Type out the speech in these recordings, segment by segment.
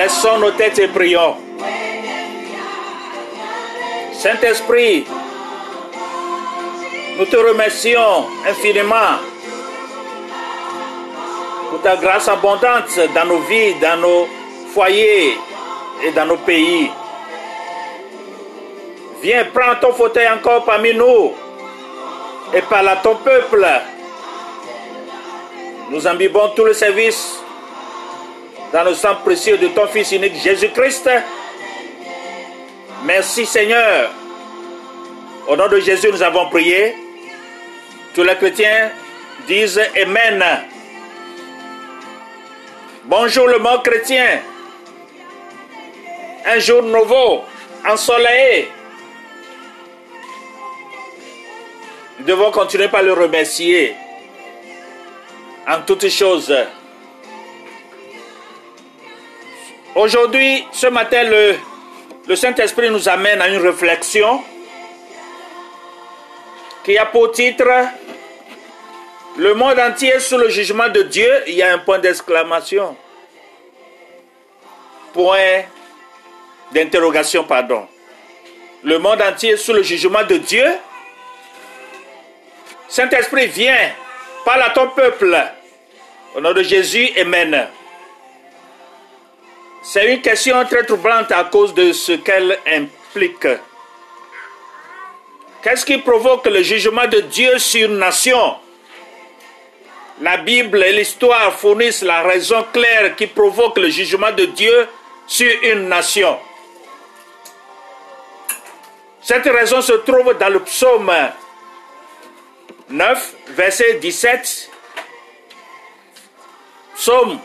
Baissons nos têtes et prions. Saint-Esprit, nous te remercions infiniment pour ta grâce abondante dans nos vies, dans nos foyers et dans nos pays. Viens, prends ton fauteuil encore parmi nous et parle à ton peuple. Nous imbibons tout le service dans le sang précieux de ton Fils unique Jésus-Christ. Merci Seigneur. Au nom de Jésus, nous avons prié. Tous les chrétiens disent Amen. Bonjour le monde chrétien. Un jour nouveau, ensoleillé. Nous devons continuer par le remercier en toutes choses. Aujourd'hui, ce matin, le, Saint-Esprit nous amène à une réflexion qui a pour titre Le monde entier sous le jugement de Dieu. Il y a un point d'exclamation. Point d'interrogation, pardon. Le monde entier sous le jugement de Dieu. Saint-Esprit, viens, parle à ton peuple. Au nom de Jésus, Amen. C'est une question très troublante à cause de ce qu'elle implique. Qu'est-ce qui provoque le jugement de Dieu sur une nation? La Bible et l'histoire fournissent la raison claire qui provoque le jugement de Dieu sur une nation. Cette raison se trouve dans le psaume 9, verset 17. Psaume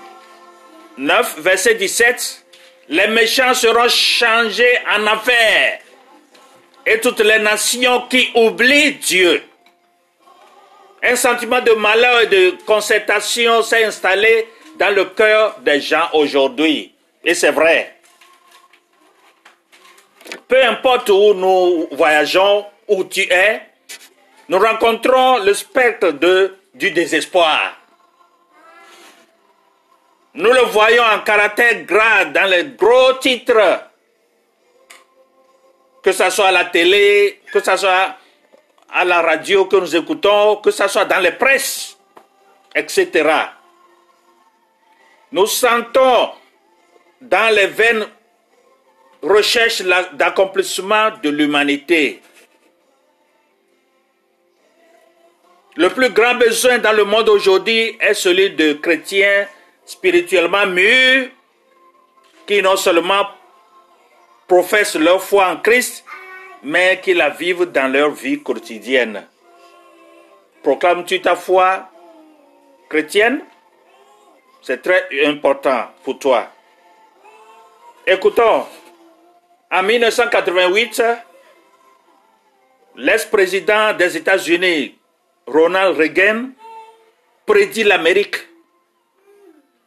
9, verset 17. Les méchants seront changés en affaires et toutes les nations qui oublient Dieu. Un sentiment de malheur et de concertation s'est installé dans le cœur des gens aujourd'hui. Et c'est vrai. Peu importe où nous voyageons, où tu es, nous rencontrons le spectre du désespoir. Nous le voyons en caractère gras dans les gros titres que ce soit à la télé, que ce soit à la radio que nous écoutons, que ce soit dans les presses, etc. Nous sentons dans les veines recherche d'accomplissement de l'humanité. Le plus grand besoin dans le monde aujourd'hui est celui de chrétiens spirituellement mûrs qui non seulement professent leur foi en Christ, mais qui la vivent dans leur vie quotidienne. Proclames-tu ta foi chrétienne? C'est très important pour toi. Écoutons, en 1988, l'ex-président des États-Unis, Ronald Reagan, prédit l'Amérique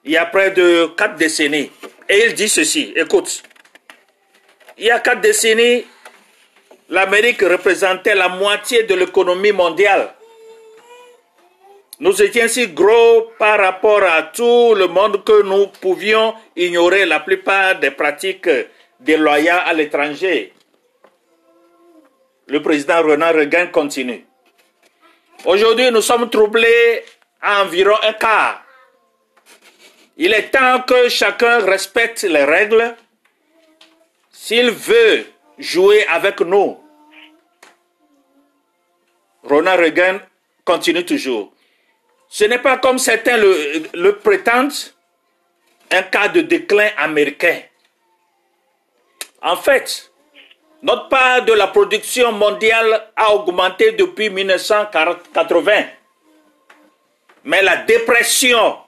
il y a près de quatre décennies. Et il dit ceci, écoute, il y a quatre décennies, l'Amérique représentait la moitié de l'économie mondiale. Nous étions si gros par rapport à tout le monde que nous pouvions ignorer la plupart des pratiques déloyales à l'étranger. Le président Ronald Reagan continue. Aujourd'hui, nous sommes troublés à environ un quart. Il est temps que chacun respecte les règles s'il veut jouer avec nous. Ronald Reagan continue toujours. Ce n'est pas comme certains le, prétendent, un cas de déclin américain. En fait, notre part de la production mondiale a augmenté depuis 1980. Mais la dépression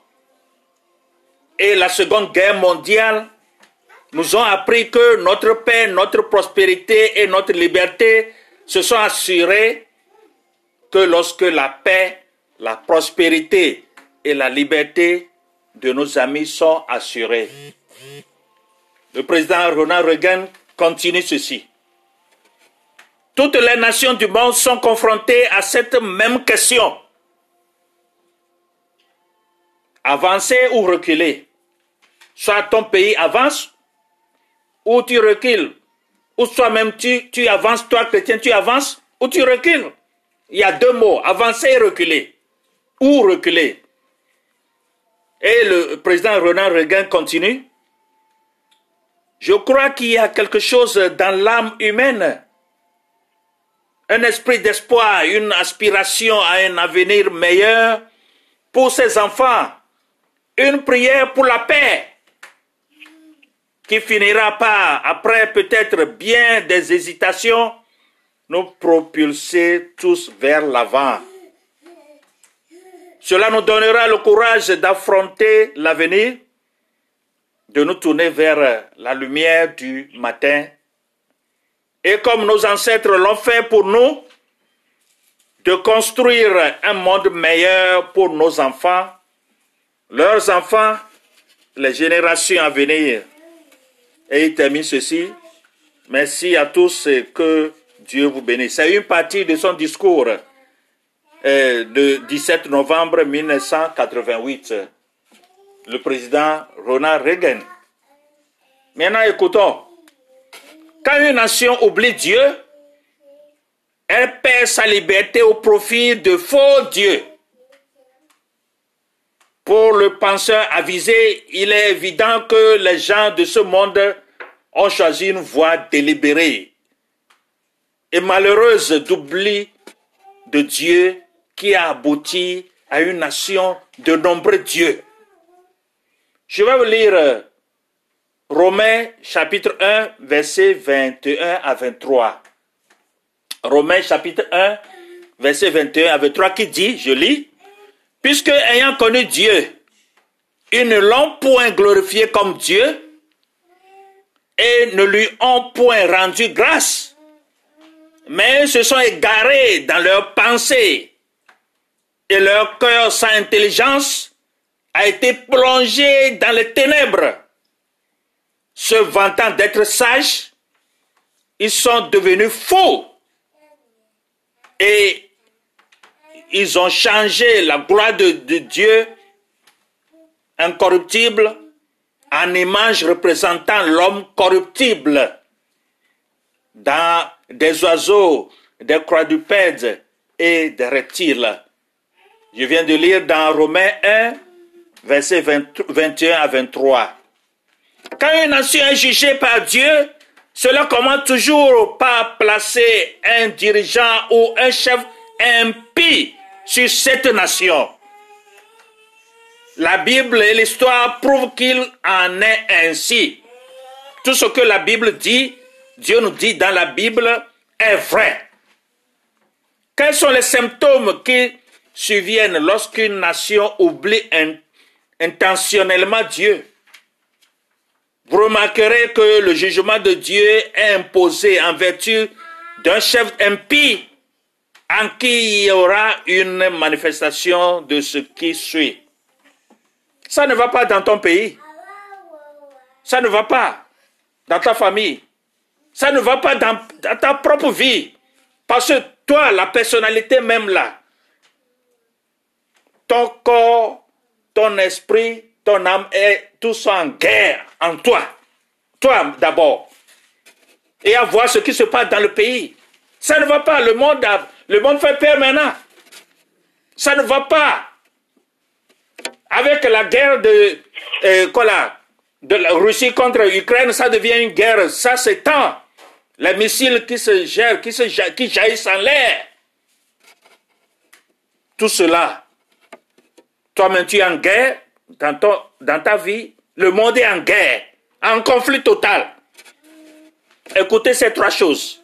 et la Seconde Guerre mondiale nous ont appris que notre paix, notre prospérité et notre liberté se sont assurées que lorsque la paix, la prospérité et la liberté de nos amis sont assurées. Le président Ronald Reagan continue ceci. Toutes les nations du monde sont confrontées à cette même question. Avancer ou reculer soit ton pays avance, ou tu recules, ou soit même tu, tu avances, toi chrétien, tu avances, ou tu recules. Il y a deux mots, avancer et reculer, ou reculer. Et le président Ronald Reagan continue. Je crois qu'il y a quelque chose dans l'âme humaine, un esprit d'espoir, une aspiration à un avenir meilleur pour ses enfants, une prière pour la paix qui finira par, après peut-être bien des hésitations, nous propulser tous vers l'avant. Cela nous donnera le courage d'affronter l'avenir, de nous tourner vers la lumière du matin. Et comme nos ancêtres l'ont fait pour nous, de construire un monde meilleur pour nos enfants, leurs enfants, les générations à venir. Et il termine ceci. Merci à tous et que Dieu vous bénisse. C'est une partie de son discours euh, de 17 novembre 1988, le président Ronald Reagan. Maintenant, écoutons. Quand une nation oublie Dieu, elle perd sa liberté au profit de faux dieux. Pour le penseur avisé, il est évident que les gens de ce monde ont choisi une voie délibérée et malheureuse d'oubli de Dieu qui a abouti à une nation de nombreux dieux. Je vais vous lire euh, Romains chapitre 1, verset 21 à 23. Romains chapitre 1, verset 21 à 23 qui dit, je lis, puisque ayant connu Dieu, ils ne l'ont point glorifié comme Dieu et ne lui ont point rendu grâce, mais se sont égarés dans leurs pensées et leur cœur sans intelligence a été plongé dans les ténèbres. Se vantant d'être sages, ils sont devenus faux et ils ont changé la gloire de, Dieu incorruptible en image représentant l'homme corruptible dans des oiseaux, des quadrupèdes et des reptiles. Je viens de lire dans Romains 1, versets 21 à 23. Quand une nation est jugée par Dieu, cela commence toujours par placer un dirigeant ou un chef impie sur cette nation. La Bible et l'histoire prouvent qu'il en est ainsi. Tout ce que la Bible dit, Dieu nous dit dans la Bible, est vrai. Quels sont les symptômes qui surviennent lorsqu'une nation oublie intentionnellement Dieu? Vous remarquerez que le jugement de Dieu est imposé en vertu d'un chef impie en qui il y aura une manifestation de ce qui suit. Ça ne va pas dans ton pays. Ça ne va pas dans ta famille. Ça ne va pas dans, ta propre vie. Parce que toi, la personnalité même là, ton corps, ton esprit, ton âme est tous en guerre en toi. Toi d'abord. Et à voir ce qui se passe dans le pays. Ça ne va pas. Le monde, le monde fait peur maintenant. Ça ne va pas. Avec la guerre de, euh, de la Russie contre l'Ukraine, ça devient une guerre. Ça, tant. Les missiles qui se gèrent, qui, se, qui jaillissent en l'air. Tout cela toi-même, tu es en guerre dans, dans ta vie. Le monde est en guerre, en conflit total. Écoutez ces trois choses.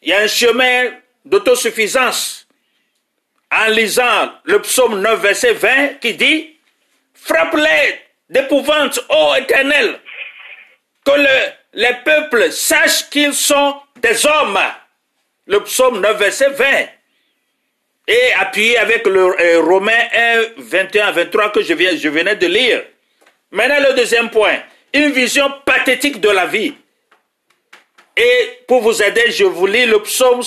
Il y a un chemin d'autosuffisance en lisant le psaume 9, verset 20, qui dit Frappe-les d'épouvante, ô éternel, que les peuples sachent qu'ils sont des hommes. Le psaume 9, verset 20 et appuyé avec le euh, Romain 1, 21 à 23 que je, viens, je venais de lire. Maintenant, le deuxième point, une vision pathétique de la vie. Et pour vous aider, je vous lis le psaume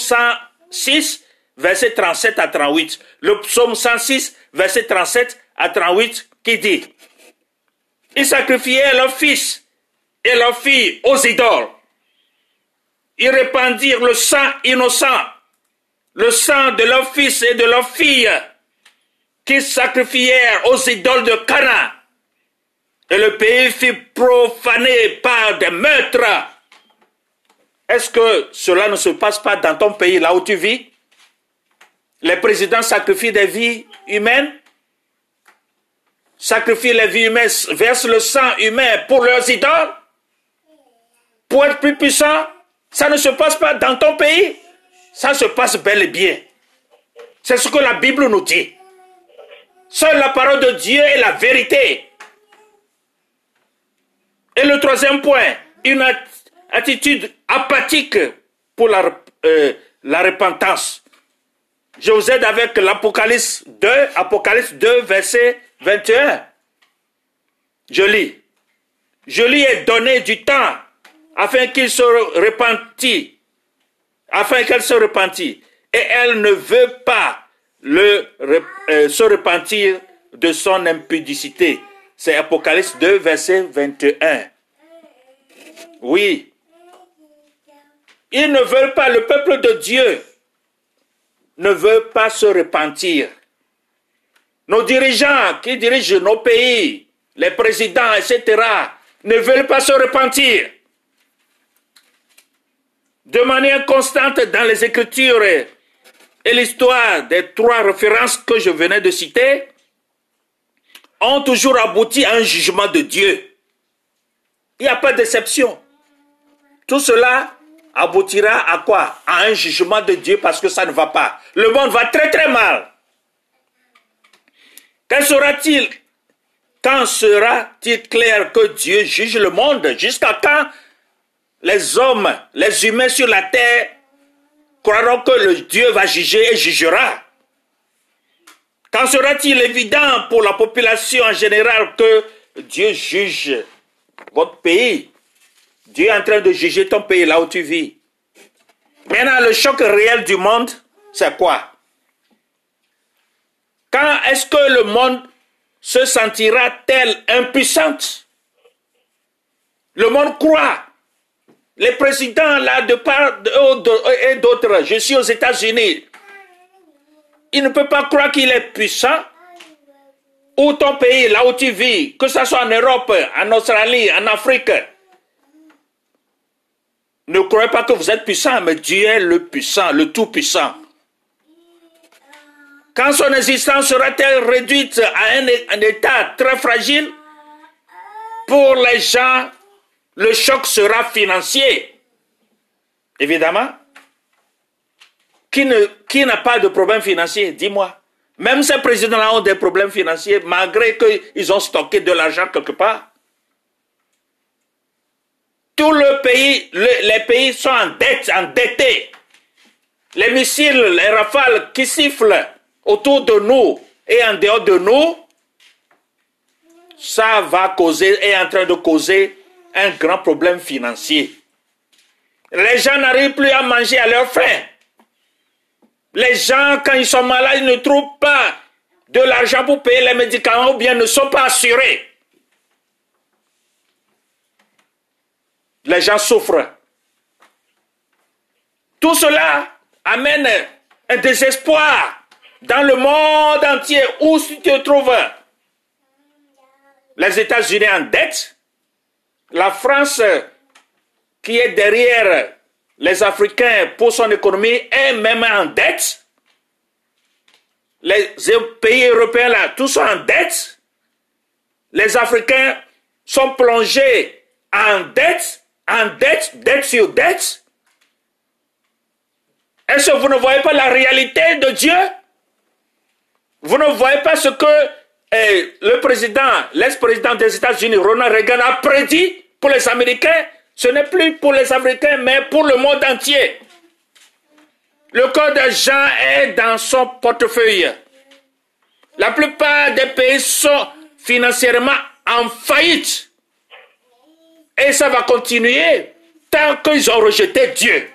106, verset 37 à 38. Le psaume 106, verset 37 à 38, qui dit, Ils sacrifiaient leurs fils et leurs filles aux idoles. Ils répandirent le sang innocent, le sang de leurs fils et de leurs filles, qu'ils sacrifièrent aux idoles de Cana. Et le pays fut profané par des meurtres. Est-ce que cela ne se passe pas dans ton pays, là où tu vis? Les présidents sacrifient des vies humaines? Sacrifient les vies humaines, versent le sang humain pour leurs idoles, pour être plus puissants, ça ne se passe pas dans ton pays? Ça se passe bel et bien. C'est ce que la Bible nous dit. Seule la parole de Dieu est la vérité. Et le troisième point, une attitude apathique pour la, euh, la repentance. Je vous aide avec l'Apocalypse 2, Apocalypse 2, verset 21. Je lis. Je lui ai donné du temps afin qu'il se repentit, afin qu'elle se repentit. Et elle ne veut pas le, euh, se repentir de son impudicité. C'est Apocalypse 2, verset 21. Oui. Ils ne veulent pas, le peuple de Dieu ne veut pas se repentir. Nos dirigeants qui dirigent nos pays, les présidents, etc., ne veulent pas se repentir. De manière constante dans les Écritures et, l'histoire des trois références que je venais de citer, ont toujours abouti à un jugement de Dieu. Il n'y a pas d'exception. Tout cela aboutira à quoi? À un jugement de Dieu parce que ça ne va pas. Le monde va très très mal. Quand sera-t-il? Quand sera-t-il clair que Dieu juge le monde? Jusqu'à quand les hommes, les humains sur la terre croiront que le Dieu va juger et jugera? Quand sera-t-il évident pour la population en général que Dieu juge votre pays? Dieu est en train de juger ton pays là où tu vis. Maintenant, le choc réel du monde, c'est quoi? Quand est-ce que le monde se sentira tel impuissante Le monde croit. Les présidents là de part et d'autres, je suis aux États-Unis, il ne peut pas croire qu'il est puissant. Ou ton pays, là où tu vis, que ce soit en Europe, en Australie, en Afrique, ne croyez pas que vous êtes puissant, mais Dieu est le puissant, le tout-puissant. Quand son existence sera-t-elle réduite à un, état très fragile Pour les gens, le choc sera financier. Évidemment. Qui, n'a pas de problème financier Dis-moi. Même ces présidents-là ont des problèmes financiers malgré qu'ils ont stocké de l'argent quelque part. Tout le pays, les pays sont en dette, endettés. Les missiles, les rafales qui sifflent autour de nous et en dehors de nous, ça va causer, est en train de causer un grand problème financier. Les gens n'arrivent plus à manger à leur faim. Les gens, quand ils sont malades, ils ne trouvent pas de l'argent pour payer les médicaments ou bien ne sont pas assurés. Les gens souffrent. Tout cela amène un désespoir dans le monde entier où tu te trouves, les États-Unis en dette, la France qui est derrière les Africains pour son économie est même en dette, les pays européens là, tous sont en dette, les Africains sont plongés en dette, en dette, dette sur dette. Est-ce que vous ne voyez pas la réalité de Dieu? Vous ne voyez pas ce que eh, le président, l'ex-président des États-Unis, Ronald Reagan, a prédit pour les Américains? Ce n'est plus pour les Américains, mais pour le monde entier. Le corps d'argent est dans son portefeuille. La plupart des pays sont financièrement en faillite. Et ça va continuer tant qu'ils ont rejeté Dieu.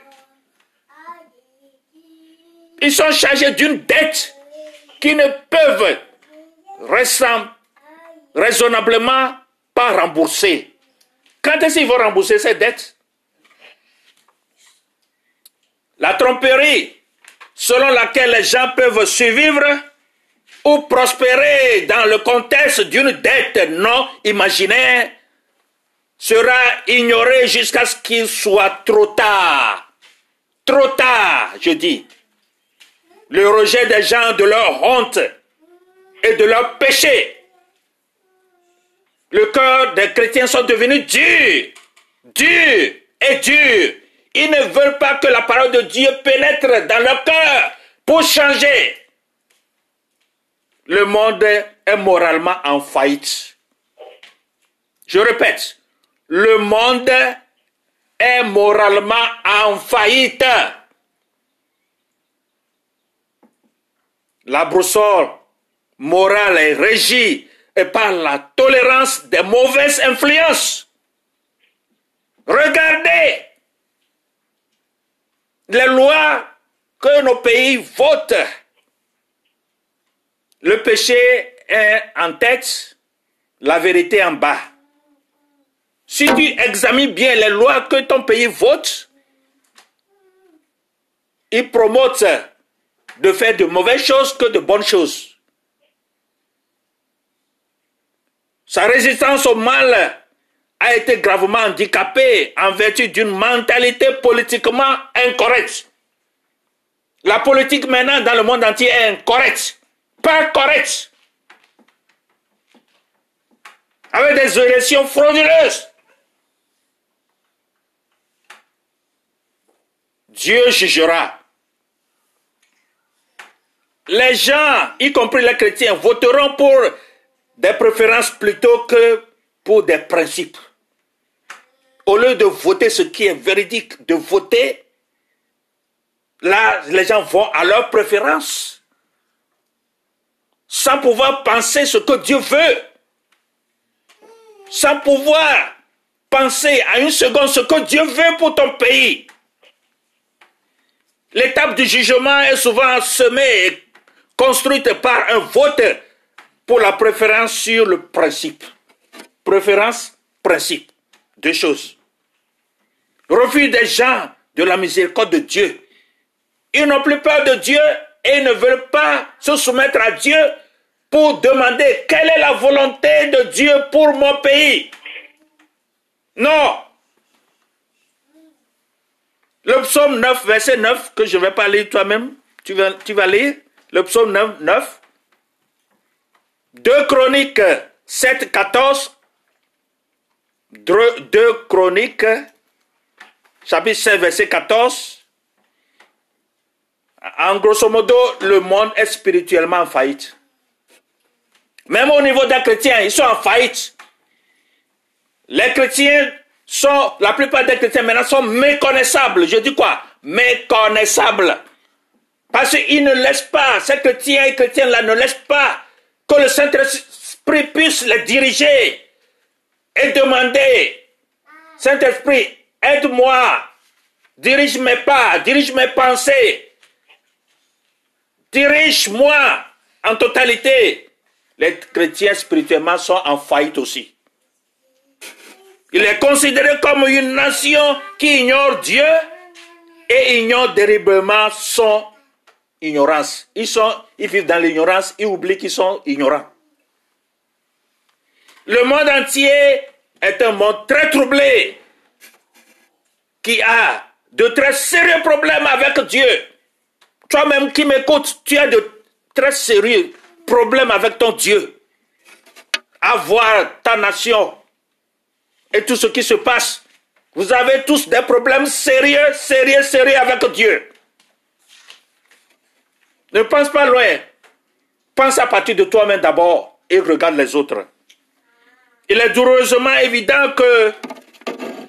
Ils sont chargés d'une dette qui ne peuvent raisonnablement pas rembourser. Quand est-ce qu'ils vont rembourser ces dettes? La tromperie selon laquelle les gens peuvent survivre ou prospérer dans le contexte d'une dette non imaginaire sera ignorée jusqu'à ce qu'il soit trop tard. Trop tard, je dis. Le rejet des gens de leur honte et de leur péché. Le cœur des chrétiens sont devenus durs, durs et durs. Ils ne veulent pas que la parole de Dieu pénètre dans leur cœur pour changer. Le monde est moralement en faillite. Je répète, le monde est moralement en faillite. La broussole morale est régie par la tolérance des mauvaises influences. Regardez les lois que nos pays votent. Le péché est en tête, la vérité en bas. Si tu examines bien les lois que ton pays vote, il promote de faire de mauvaises choses que de bonnes choses. Sa résistance au mal a été gravement handicapée en vertu d'une mentalité politiquement incorrecte. La politique maintenant dans le monde entier est incorrecte, pas correcte. Avec des élections frauduleuses. Dieu jugera. Les gens, y compris les chrétiens, voteront pour des préférences plutôt que pour des principes. Au lieu de voter ce qui est véridique, de voter, là, les gens vont à leur préférence, sans pouvoir penser ce que Dieu veut, sans pouvoir penser à une seconde ce que Dieu veut pour ton pays. L'étape du jugement est souvent semée et construite par un vote pour la préférence sur le principe. Préférence, principe. Deux choses. Refus des gens de la miséricorde de Dieu. Ils n'ont plus peur de Dieu et ne veulent pas se soumettre à Dieu pour demander quelle est la volonté de Dieu pour mon pays. Non. Le psaume 9, verset 9, que je ne vais pas lire toi-même, tu vas, tu vas lire. Le psaume 9, 9. 2 Chroniques 7, 14. 2 Chroniques, chapitre 7, verset 14. En grosso modo, le monde est spirituellement en faillite. Même au niveau des chrétiens, ils sont en faillite. Les chrétiens sont, la plupart des chrétiens maintenant sont méconnaissables. Je dis quoi? Méconnaissables. Parce qu'ils ne laissent pas, ces chrétiens et chrétiens-là ne laissent pas que le Saint-Esprit puisse les diriger et demander, Saint-Esprit, aide-moi, dirige mes pas, dirige mes pensées, dirige-moi en totalité. Les chrétiens spirituellement sont en faillite aussi. Il est considéré comme une nation qui ignore Dieu et ignore dériblement son ignorance. Ils, sont, ils vivent dans l'ignorance, ils oublient qu'ils sont ignorants. Le monde entier est un monde très troublé, qui a de très sérieux problèmes avec Dieu. Toi-même qui m'écoutes, tu as de très sérieux problèmes avec ton Dieu. À voir ta nation et tout ce qui se passe. Vous avez tous des problèmes sérieux, sérieux, sérieux avec Dieu. Ne pense pas loin. Pense à partir de toi-même d'abord et regarde les autres. Il est douloureusement évident que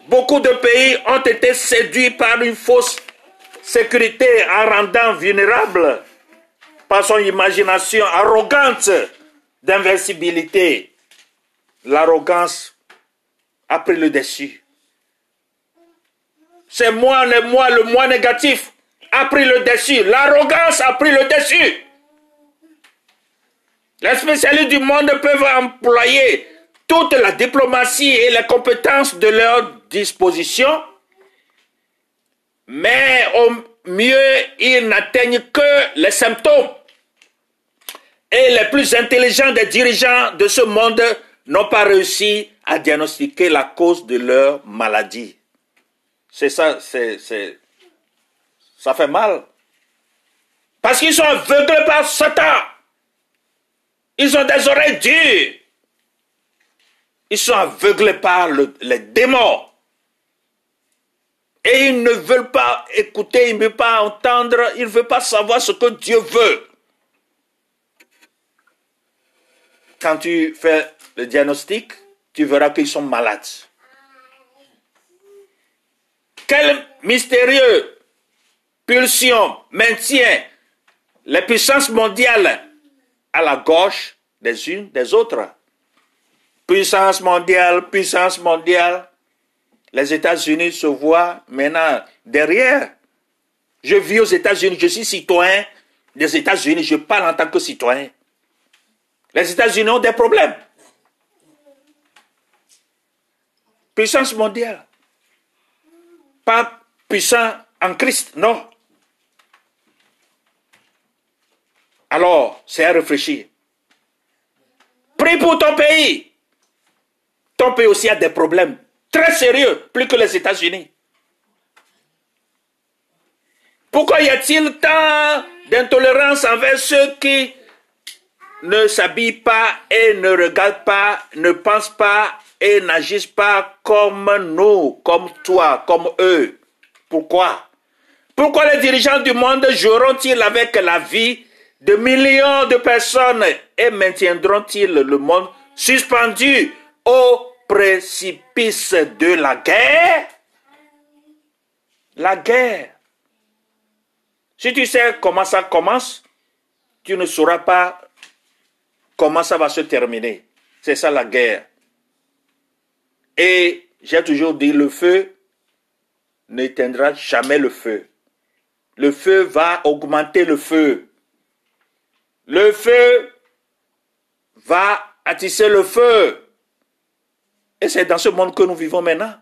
beaucoup de pays ont été séduits par une fausse sécurité en rendant vulnérable par son imagination arrogante d'invincibilité. L'arrogance a pris le dessus. C'est moi, le moi, le moi négatif a pris le dessus. L'arrogance a pris le dessus. Les spécialistes du monde peuvent employer toute la diplomatie et les compétences de leur disposition, mais au mieux, ils n'atteignent que les symptômes. Et les plus intelligents des dirigeants de ce monde n'ont pas réussi à diagnostiquer la cause de leur maladie. C'est ça, c'est, ça fait mal. Parce qu'ils sont aveuglés par Satan. Ils ont des oreilles dures. Ils sont aveuglés par les démons. Et ils ne veulent pas écouter, ils ne veulent pas entendre, ils ne veulent pas savoir ce que Dieu veut. Quand tu fais le diagnostic, tu verras qu'ils sont malades. Quel mystérieux pulsion maintient les puissances mondiales à la gauche des unes des autres. Puissance mondiale, puissance mondiale. Les États-Unis se voient maintenant derrière. Je vis aux États-Unis, je suis citoyen des États-Unis, je parle en tant que citoyen. Les États-Unis ont des problèmes. Puissance mondiale. Pas puissant en Christ, non. Alors, c'est à réfléchir. Prie pour ton pays. Ton pays aussi a des problèmes très sérieux, plus que les États-Unis. Pourquoi y a-t-il tant d'intolérance envers ceux qui ne s'habillent pas et ne regardent pas, ne pensent pas et n'agissent pas comme nous, comme toi, comme eux Pourquoi? Pourquoi les dirigeants du monde joueront-ils avec la vie de millions de personnes et maintiendront-ils le monde suspendu au précipice de la guerre? La guerre. Si tu sais comment ça commence, tu ne sauras pas comment ça va se terminer. C'est ça la guerre. Et j'ai toujours dit, le feu n'éteindra jamais le feu. Le feu va augmenter le feu. Le feu va attisser le feu. Et c'est dans ce monde que nous vivons maintenant.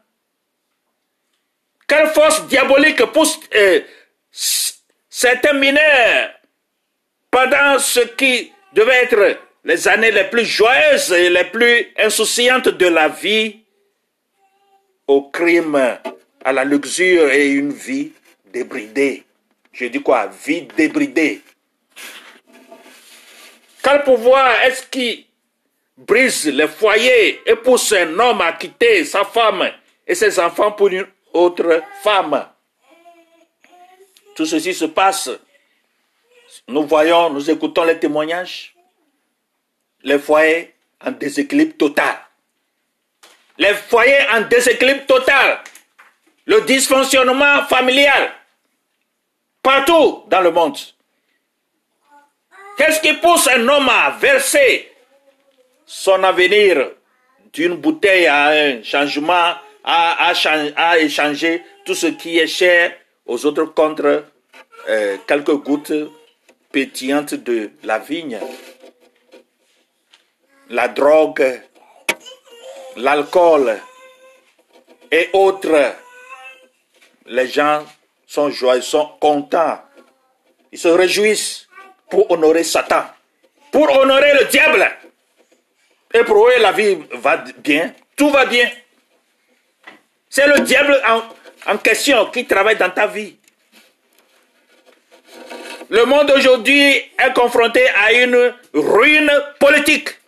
Quelle force diabolique pousse euh, certains mineurs pendant ce qui devait être les années les plus joyeuses et les plus insouciantes de la vie au crime, à la luxure et une vie débridée. Je dis quoi? Vie débridée. Quel pouvoir est-ce qui brise les foyers et pousse un homme à quitter sa femme et ses enfants pour une autre femme? Tout ceci se passe. Nous voyons, nous écoutons les témoignages. Les foyers en déséquilibre total. Les foyers en déséquilibre total. Le dysfonctionnement familial. Partout dans le monde. Qu'est-ce qui pousse un homme à verser son avenir d'une bouteille à un changement, à, échanger tout ce qui est cher aux autres contre euh, quelques gouttes pétillantes de la vigne? La drogue, l'alcool et autres. Les gens sont joyeux, sont contents. Ils se réjouissent pour honorer Satan, pour honorer le diable. Et pour eux, la vie va bien, tout va bien. C'est le diable en, question qui travaille dans ta vie. Le monde aujourd'hui est confronté à une ruine politique.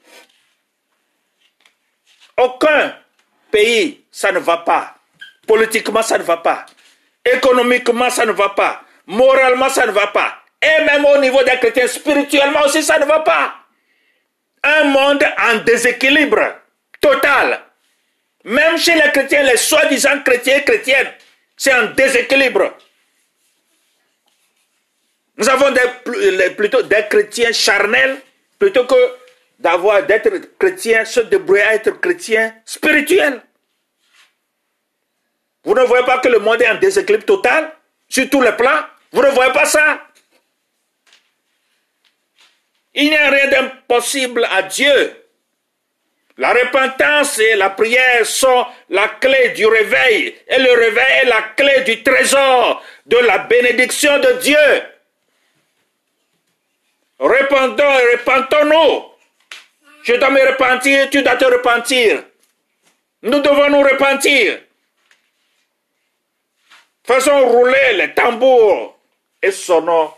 Aucun pays, ça ne va pas. Politiquement, ça ne va pas. Économiquement, ça ne va pas. Moralement, ça ne va pas. Et même au niveau des chrétiens, spirituellement aussi, ça ne va pas. Un monde en déséquilibre total. Même chez les chrétiens, les soi-disant chrétiens et chrétiennes, c'est un déséquilibre. Nous avons des, plutôt des chrétiens charnels plutôt que d'avoir d'être chrétiens, se débrouiller à être chrétiens spirituels. Vous ne voyez pas que le monde est en déséquilibre total sur tous les plans? Vous ne voyez pas ça? Il n'y a rien d'impossible à Dieu. La repentance et la prière sont la clé du réveil. Et le réveil est la clé du trésor de la bénédiction de Dieu. Répondons et repentons-nous. Je dois me repentir, tu dois te repentir. Nous devons nous repentir. Faisons rouler les tambours et sonnons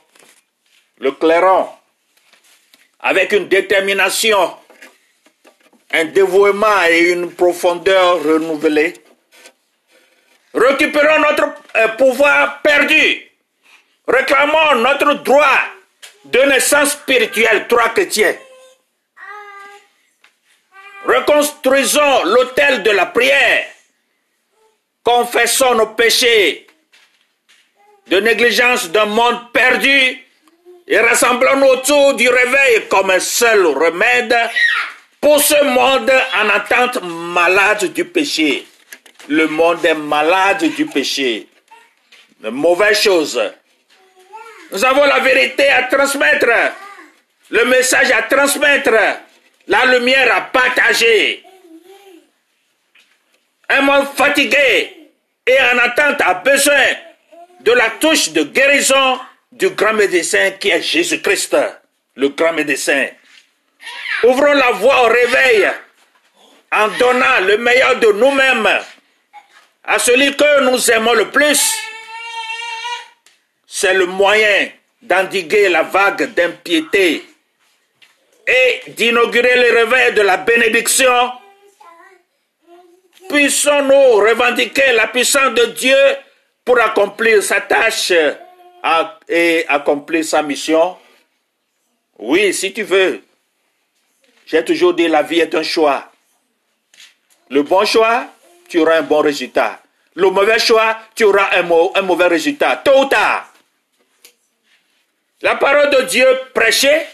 le clairon avec une détermination, un dévouement et une profondeur renouvelée. Récupérons notre euh, pouvoir perdu. Réclamons notre droit de naissance spirituelle, trois chrétiens. Reconstruisons l'autel de la prière. Confessons nos péchés de négligence d'un monde perdu et rassemblons-nous autour du réveil comme un seul remède pour ce monde en attente malade du péché. Le monde est malade du péché. De mauvaises choses. Nous avons la vérité à transmettre, le message à transmettre, la lumière à partager. Un monde fatigué et en attente a besoin de la touche de guérison du grand médecin qui est Jésus-Christ, le grand médecin. Ouvrons la voie au réveil en donnant le meilleur de nous-mêmes à celui que nous aimons le plus. C'est le moyen d'endiguer la vague d'impiété et d'inaugurer le réveil de la bénédiction. Puissons-nous revendiquer la puissance de Dieu pour accomplir sa tâche et accomplir sa mission? Oui, si tu veux. J'ai toujours dit la vie est un choix. Le bon choix, tu auras un bon résultat. Le mauvais choix, tu auras un, un mauvais résultat. Tôt ou tard. La parole de Dieu prêchée,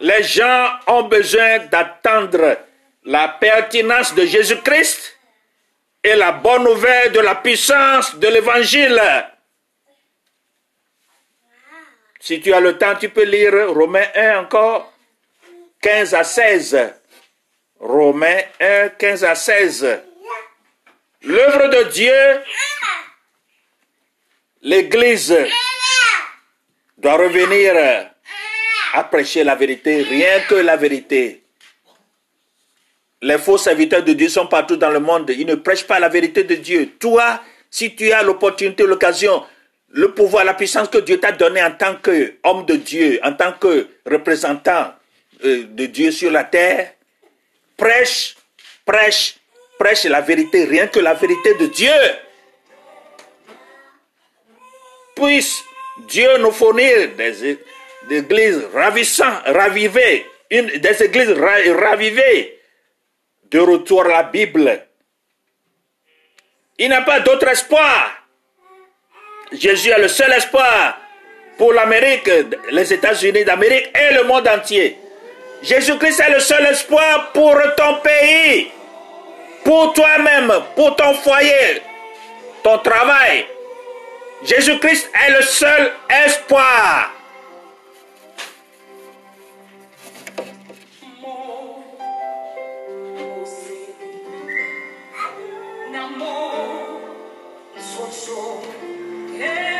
les gens ont besoin d'attendre la pertinence de Jésus-Christ et la bonne nouvelle de la puissance de l'évangile. Si tu as le temps, tu peux lire Romains 1 encore, 15 à 16. Romains 1, 15 à 16. L'œuvre de Dieu, l'Église doit revenir à prêcher la vérité, rien que la vérité. Les faux serviteurs de Dieu sont partout dans le monde. Ils ne prêchent pas la vérité de Dieu. Toi, si tu as l'opportunité, l'occasion, le pouvoir, la puissance que Dieu t'a donné en tant qu'homme de Dieu, en tant que représentant euh, de Dieu sur la terre, prêche, prêche, prêche la vérité, rien que la vérité de Dieu. Puisse Dieu nous fournir des, églises ravissantes, ravivées, une, des églises ravivées, de retour à la Bible. Il n'a pas d'autre espoir. Jésus est le seul espoir pour l'Amérique, les États-Unis d'Amérique et le monde entier. Jésus-Christ est le seul espoir pour ton pays, pour toi-même, pour ton foyer, ton travail. Jésus-Christ est le seul espoir. so so yeah.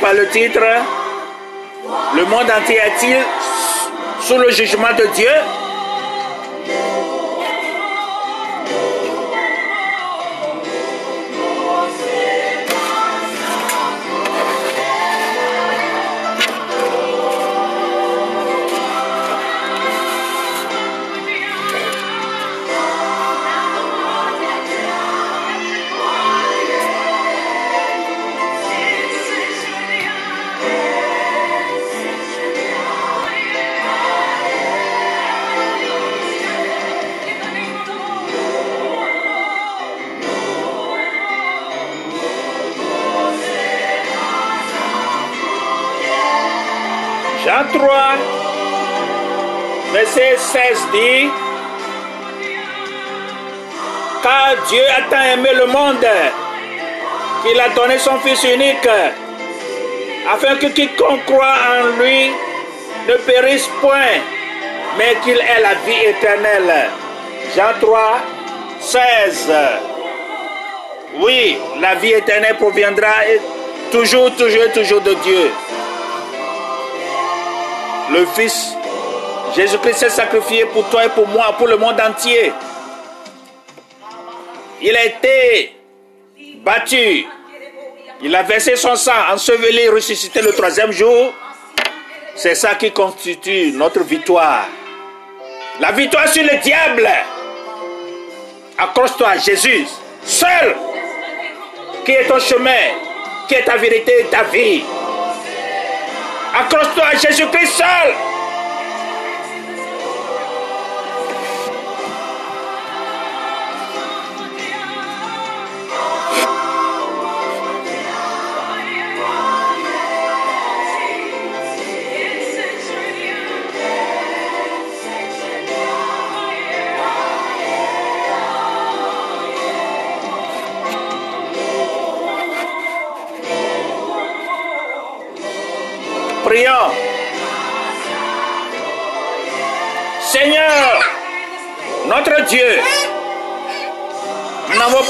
Pas le titre? Le monde entier est-il sous le jugement de Dieu? 3, verset 16 dit, car Dieu a tant aimé le monde qu'il a donné son Fils unique, afin que quiconque croit en lui ne périsse point, mais qu'il ait la vie éternelle. Jean 3, 16. Oui, la vie éternelle proviendra toujours, toujours, toujours de Dieu. Le Fils, Jésus-Christ s'est sacrifié pour toi et pour moi, pour le monde entier. Il a été battu. Il a versé son sang, enseveli, ressuscité le troisième jour. C'est ça qui constitue notre victoire. La victoire sur le diable. Accroche-toi Jésus, seul, qui est ton chemin, qui est ta vérité et ta vie. Accroche-toi à Jésus-Christ seul.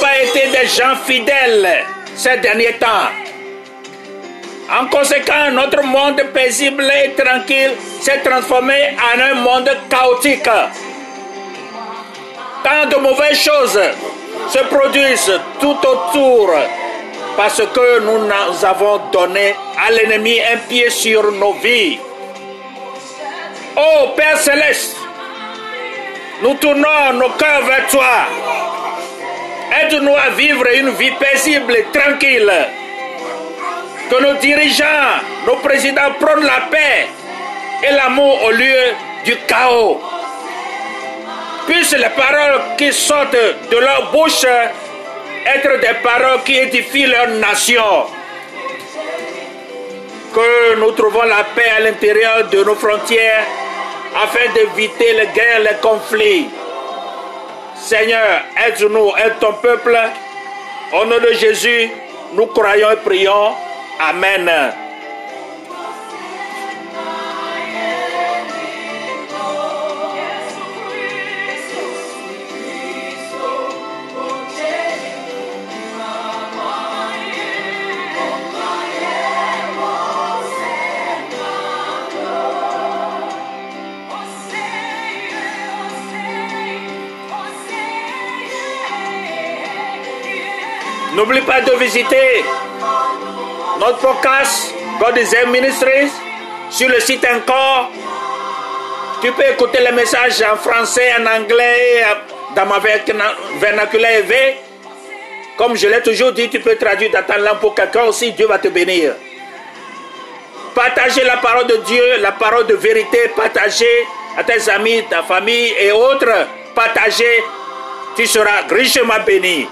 Pas été des gens fidèles ces derniers temps. En conséquence, notre monde paisible et tranquille s'est transformé en un monde chaotique. Tant de mauvaises choses se produisent tout autour parce que nous nous avons donné à l'ennemi un pied sur nos vies. Oh Père céleste, nous tournons nos cœurs vers toi. Aide-nous à vivre une vie paisible et tranquille. Que nos dirigeants, nos présidents prennent la paix et l'amour au lieu du chaos. Puissent les paroles qui sortent de leur bouche être des paroles qui édifient leur nation. Que nous trouvons la paix à l'intérieur de nos frontières afin d'éviter les guerres, les conflits. Seigneur, aide-nous, aide ton peuple. Au nom de Jésus, nous croyons et prions. Amen. N'oublie pas de visiter notre podcast God is Ministries sur le site encore. Tu peux écouter les messages en français, en anglais, dans ma vernaculaire EV. Comme je l'ai toujours dit, tu peux traduire dans ta langue pour quelqu'un aussi, Dieu va te bénir. Partager la parole de Dieu, la parole de vérité, partager à tes amis, ta famille et autres. Partager, tu seras richement béni.